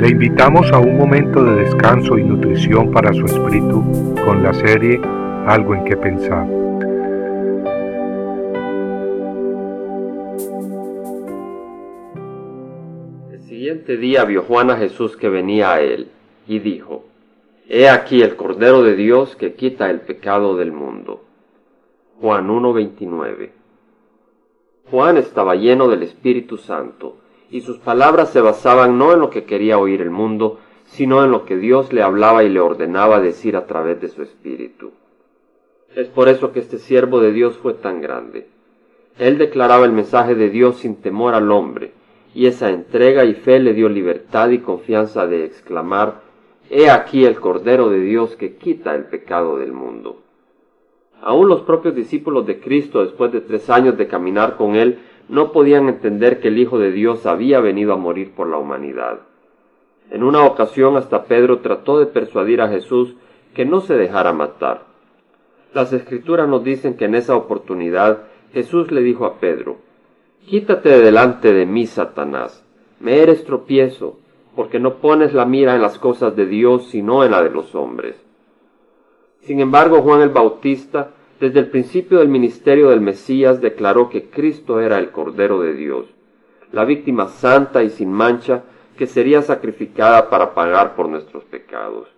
Le invitamos a un momento de descanso y nutrición para su espíritu con la serie Algo en que pensar. El siguiente día vio Juan a Jesús que venía a él y dijo, He aquí el Cordero de Dios que quita el pecado del mundo. Juan 1.29 Juan estaba lleno del Espíritu Santo, y sus palabras se basaban no en lo que quería oír el mundo, sino en lo que Dios le hablaba y le ordenaba decir a través de su Espíritu. Es por eso que este siervo de Dios fue tan grande. Él declaraba el mensaje de Dios sin temor al hombre, y esa entrega y fe le dio libertad y confianza de exclamar, He aquí el Cordero de Dios que quita el pecado del mundo. Aún los propios discípulos de Cristo, después de tres años de caminar con Él, no podían entender que el Hijo de Dios había venido a morir por la humanidad. En una ocasión hasta Pedro trató de persuadir a Jesús que no se dejara matar. Las escrituras nos dicen que en esa oportunidad Jesús le dijo a Pedro, Quítate de delante de mí, Satanás, me eres tropiezo, porque no pones la mira en las cosas de Dios, sino en la de los hombres. Sin embargo, Juan el Bautista, desde el principio del ministerio del Mesías, declaró que Cristo era el Cordero de Dios, la víctima santa y sin mancha que sería sacrificada para pagar por nuestros pecados.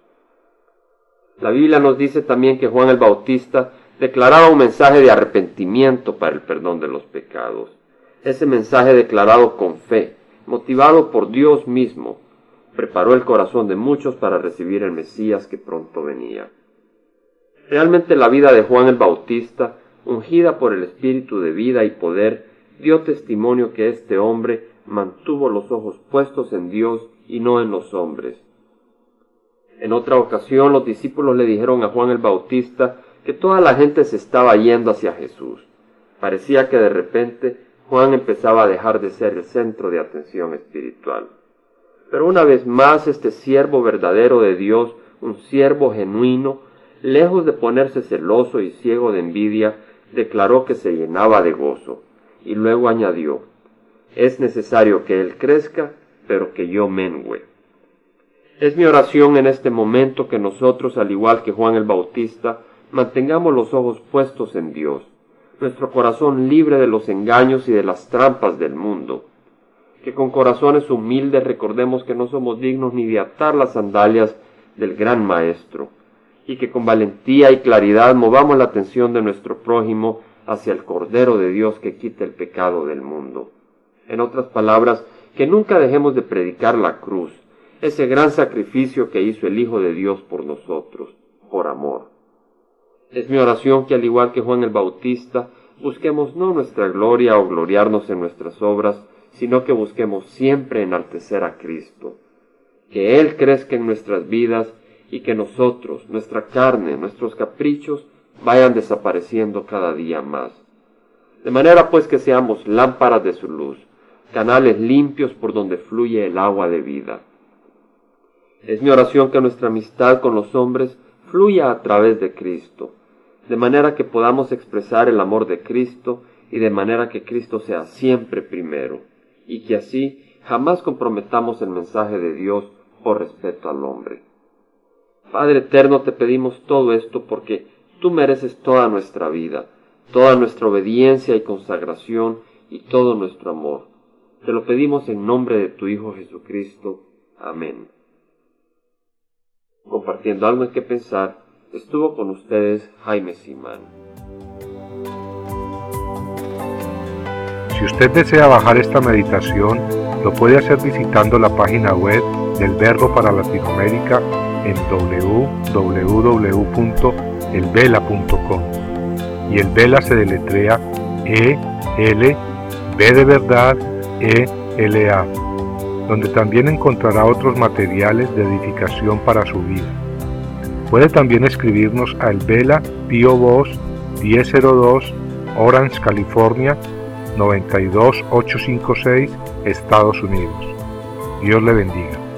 La Biblia nos dice también que Juan el Bautista declaraba un mensaje de arrepentimiento para el perdón de los pecados. Ese mensaje declarado con fe, motivado por Dios mismo, preparó el corazón de muchos para recibir el Mesías que pronto venía. Realmente la vida de Juan el Bautista, ungida por el Espíritu de vida y poder, dio testimonio que este hombre mantuvo los ojos puestos en Dios y no en los hombres. En otra ocasión los discípulos le dijeron a Juan el Bautista que toda la gente se estaba yendo hacia Jesús. Parecía que de repente Juan empezaba a dejar de ser el centro de atención espiritual. Pero una vez más este siervo verdadero de Dios, un siervo genuino, lejos de ponerse celoso y ciego de envidia, declaró que se llenaba de gozo, y luego añadió, es necesario que Él crezca, pero que yo mengüe. Es mi oración en este momento que nosotros, al igual que Juan el Bautista, mantengamos los ojos puestos en Dios, nuestro corazón libre de los engaños y de las trampas del mundo, que con corazones humildes recordemos que no somos dignos ni de atar las sandalias del gran Maestro, y que con valentía y claridad movamos la atención de nuestro prójimo hacia el Cordero de Dios que quita el pecado del mundo. En otras palabras, que nunca dejemos de predicar la cruz, ese gran sacrificio que hizo el Hijo de Dios por nosotros, por amor. Es mi oración que al igual que Juan el Bautista, busquemos no nuestra gloria o gloriarnos en nuestras obras, sino que busquemos siempre enaltecer a Cristo, que Él crezca en nuestras vidas y que nosotros, nuestra carne, nuestros caprichos, vayan desapareciendo cada día más. De manera pues que seamos lámparas de su luz, canales limpios por donde fluye el agua de vida. Es mi oración que nuestra amistad con los hombres fluya a través de Cristo, de manera que podamos expresar el amor de Cristo y de manera que Cristo sea siempre primero, y que así jamás comprometamos el mensaje de Dios por respeto al hombre. Padre eterno, te pedimos todo esto porque tú mereces toda nuestra vida, toda nuestra obediencia y consagración y todo nuestro amor. Te lo pedimos en nombre de tu Hijo Jesucristo. Amén. Compartiendo algo en que pensar, estuvo con ustedes Jaime Simán. Si usted desea bajar esta meditación, lo puede hacer visitando la página web del Verbo para Latinoamérica en www.elvela.com y el Vela se deletrea E L B de verdad E L A, donde también encontrará otros materiales de edificación para su vida. Puede también escribirnos a El Vela Pio Box 1002 Orange, California 92856, Estados Unidos. Dios le bendiga.